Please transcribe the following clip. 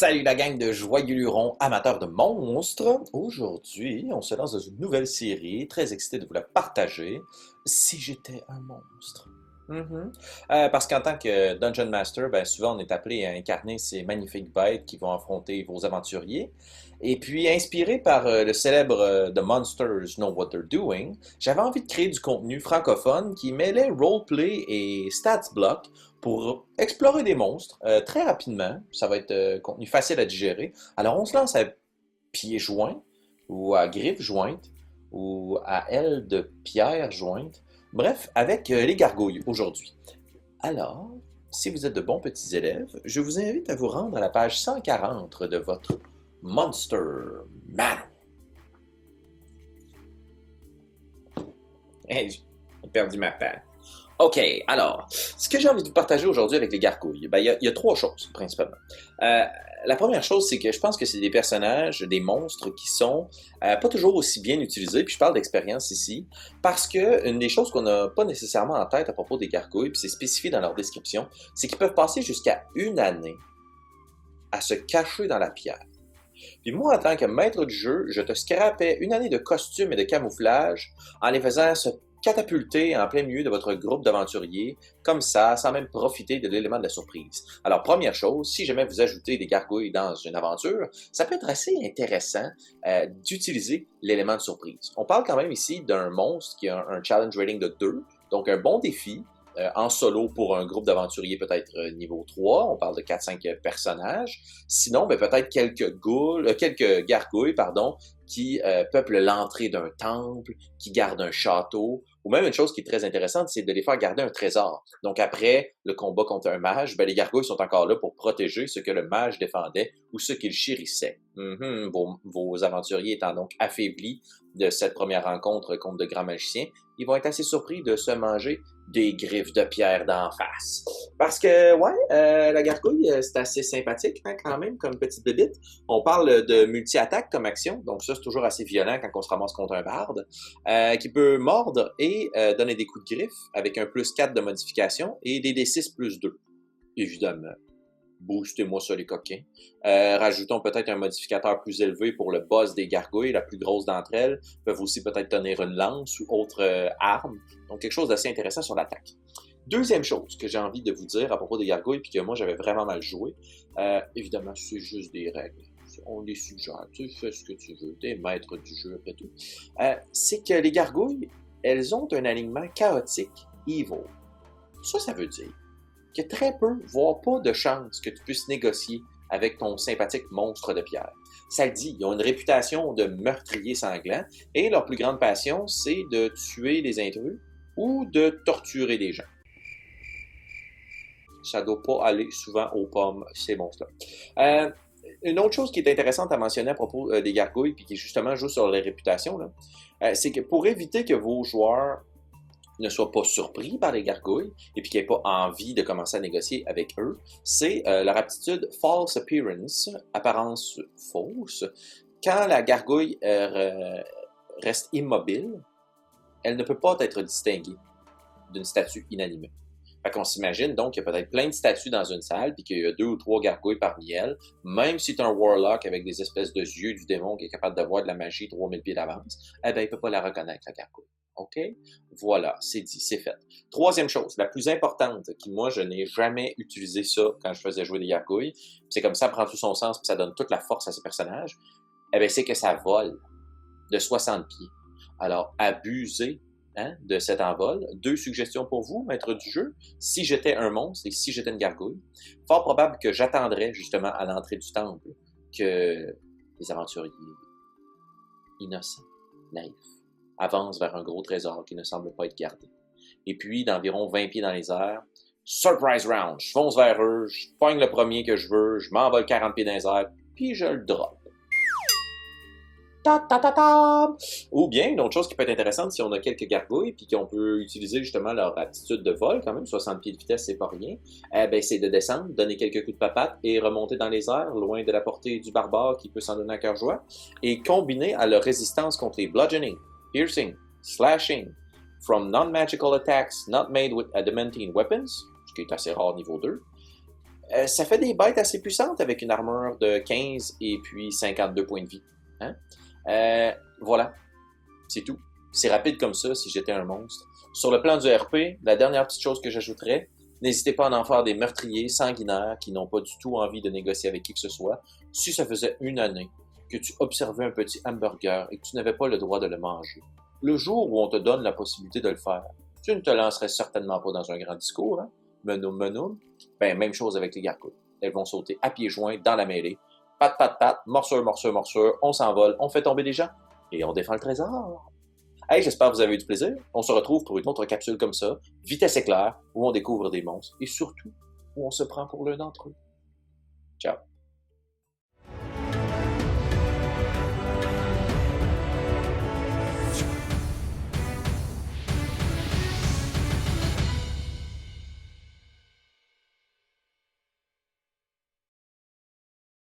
Salut la gang de joyeux lurons amateurs de monstres. Aujourd'hui, on se lance dans une nouvelle série, très excité de vous la partager. Si j'étais un monstre. Mhm. Euh, parce qu'en tant que Dungeon Master, ben, souvent on est appelé à incarner ces magnifiques bêtes qui vont affronter vos aventuriers. Et puis, inspiré par euh, le célèbre euh, The Monsters Know What They're Doing, j'avais envie de créer du contenu francophone qui mêlait roleplay et stats block pour explorer des monstres très rapidement. Ça va être contenu facile à digérer. Alors, on se lance à pieds joints ou à griffes jointes ou à ailes de pierre jointes Bref, avec euh, les gargouilles aujourd'hui. Alors, si vous êtes de bons petits élèves, je vous invite à vous rendre à la page 140 de votre Monster Manual. Hey, j'ai perdu ma page. OK, alors, ce que j'ai envie de vous partager aujourd'hui avec les gargouilles, ben, il y, a trois choses, principalement. Euh, la première chose, c'est que je pense que c'est des personnages, des monstres qui sont euh, pas toujours aussi bien utilisés, puis je parle d'expérience ici, parce que une des choses qu'on n'a pas nécessairement en tête à propos des gargouilles, puis c'est spécifié dans leur description, c'est qu'ils peuvent passer jusqu'à une année à se cacher dans la pierre. Puis moi, en tant que maître du jeu, je te scrapais une année de costume et de camouflage en les faisant se catapulter en plein milieu de votre groupe d'aventuriers, comme ça, sans même profiter de l'élément de la surprise. Alors, première chose, si jamais vous ajoutez des gargouilles dans une aventure, ça peut être assez intéressant euh, d'utiliser l'élément de surprise. On parle quand même ici d'un monstre qui a un challenge rating de 2, donc un bon défi, euh, en solo pour un groupe d'aventuriers peut-être euh, niveau 3, on parle de 4-5 personnages. Sinon, ben, peut-être quelques quelques gargouilles, pardon, qui peuplent l'entrée d'un temple, qui gardent un château, ou même une chose qui est très intéressante, c'est de les faire garder un trésor. Donc après le combat contre un mage, ben, les gargouilles sont encore là pour protéger ce que le mage défendait ou ce qu'il chérissait. Mm-hmm. vos, aventuriers étant donc affaiblis de cette première rencontre contre de grands magiciens, ils vont être assez surpris de se manger des griffes de pierre d'en face. Parce que, ouais, euh, la gargouille, euh, c'est assez sympathique hein, quand même comme petite bébite. On parle de multi-attaque comme action, donc ça toujours assez violent quand on se ramasse contre un barde, euh, qui peut mordre et donner des coups de griffe avec un plus 4 de modification et des D6 plus 2, évidemment boostez-moi ça les coquins. Euh, rajoutons peut-être un modificateur plus élevé pour le boss des gargouilles, la plus grosse d'entre elles, peuvent aussi peut-être tenir une lance ou autre euh, arme. Donc quelque chose d'assez intéressant sur l'attaque. Deuxième chose que j'ai envie de vous dire à propos des gargouilles, puis que moi j'avais vraiment mal joué, euh, évidemment c'est juste des règles. On les suggère, tu fais ce que tu veux, t'es maître du jeu après tout. c'est que les gargouilles, elles ont un alignement chaotique, evil. Ça, ça veut dire a très peu, voire pas de chances que tu puisses négocier avec ton sympathique monstre de pierre. Ça le dit, ils ont une réputation de meurtriers sanglants et leur plus grande passion, c'est de tuer les intrus ou de torturer des gens. Ça doit pas aller souvent aux pommes, ces monstres-là. Euh, une autre chose qui est intéressante à mentionner à propos euh, des gargouilles, puis qui justement joue sur les réputations, euh, c'est que pour éviter que vos joueurs ne soient pas surpris par les gargouilles et puis qu'ils n'aient pas envie de commencer à négocier avec eux, c'est euh, leur aptitude false appearance, apparence fausse. Quand la gargouille reste immobile, elle ne peut pas être distinguée d'une statue inanimée. Fait qu'on s'imagine donc qu'il y a peut-être plein de statues dans une salle, puis qu'il y a deux ou trois gargouilles parmi elles. Même si tu un warlock avec des espèces de yeux du démon qui est capable de voir de la magie 3000 pieds d'avance, eh ben, il peut pas la reconnaître, la gargouille. OK? Voilà, c'est dit, c'est fait. Troisième chose, la plus importante, qui moi, je n'ai jamais utilisé ça quand je faisais jouer des gargouilles, c'est comme ça prend tout son sens, puis ça donne toute la force à ces personnages, eh bien, c'est que ça vole de 60 pieds. Alors, abusez hein, de cet envol. Deux suggestions pour vous, maître du jeu. Si j'étais un monstre et si j'étais une gargouille, fort probable que j'attendrais justement à l'entrée du temple que les aventuriers innocents, naïfs, avance vers un gros trésor qui ne semble pas être gardé. Et puis, d'environ 20 pieds dans les airs, surprise round, je fonce vers eux, je pogne le premier que je veux, je m'envole 40 pieds dans les airs, puis je le drop. Ou bien, une autre chose qui peut être intéressante, si on a quelques gargouilles, puis qu'on peut utiliser justement leur aptitude de vol, quand même, 60 pieds de vitesse, c'est pas rien, eh ben, c'est de descendre, donner quelques coups de papate et remonter dans les airs, loin de la portée du barbare qui peut s'en donner à cœur joie, et combiner à leur résistance contre les bludgeoning, piercing, slashing, from non-magical attacks not made with adamantine weapons, ce qui est assez rare niveau 2, euh, ça fait des bêtes assez puissantes avec une armure de 15 et puis 52 points de vie. Hein? Euh, voilà, c'est tout. C'est rapide comme ça si j'étais un monstre. Sur le plan du RP, la dernière petite chose que j'ajouterais, n'hésitez pas à en faire des meurtriers sanguinaires qui n'ont pas du tout envie de négocier avec qui que ce soit. Si ça faisait une année que tu observais un petit hamburger et que tu n'avais pas le droit de le manger, le jour où on te donne la possibilité de le faire, tu ne te lancerais certainement pas dans un grand discours, hein? Menoum, menoum. Ben, même chose avec les gargouilles. Elles vont sauter à pieds joints dans la mêlée. Pat, pat, pat, morsure, morsure, morsure, on s'envole, on fait tomber des gens et on défend le trésor. Hey, j'espère que vous avez eu du plaisir. On se retrouve pour une autre capsule comme ça, vitesse éclair, où on découvre des monstres et surtout où on se prend pour l'un d'entre eux. Ciao.